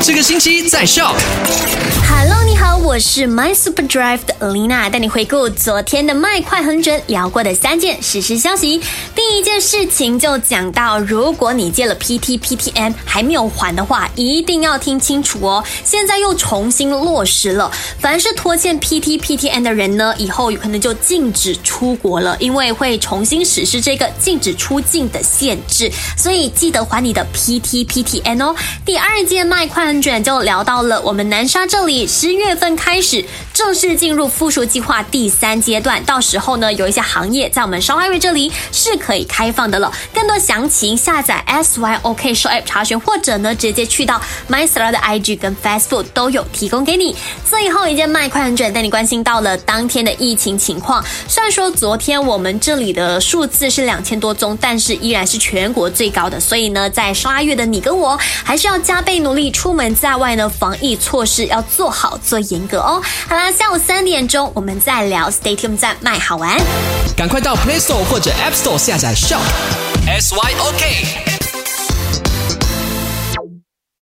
这个星期在笑。Hello。我是 My Super Drive 的 Lina，带你回顾昨天的麦快很准聊过的三件实时消息。第一件事情就讲到，如果你借了 PT PTN 还没有还的话，一定要听清楚哦。现在又重新落实了，凡是拖欠 PT PTN 的人呢，以后有可能就禁止出国了，因为会重新实施这个禁止出境的限制，所以记得还你的 PT PTN 哦。第二件麦快很准就聊到了我们南沙这里十月份开始正式进入复苏计划第三阶段，到时候呢有一些行业在我们烧爱瑞这里是可以开放的了。更多详情下载 SYOK Show App 查询，或者呢直接去到 MyStar 的 IG 跟 Facebook 都有提供给你。最后一件麦快很准带你关心到了当天的疫情情况，虽然说昨天我们这里的数字是两千多宗，但是依然是全国最高的，所以呢在烧爱月的你跟我还是要加倍努力，出门在外呢防疫措施要做好做严格哦。好啦，下午三点钟我们再聊 Stadium 站卖好玩。赶快到 Play Store 或者 App Store 下载 Shop。S Y O K。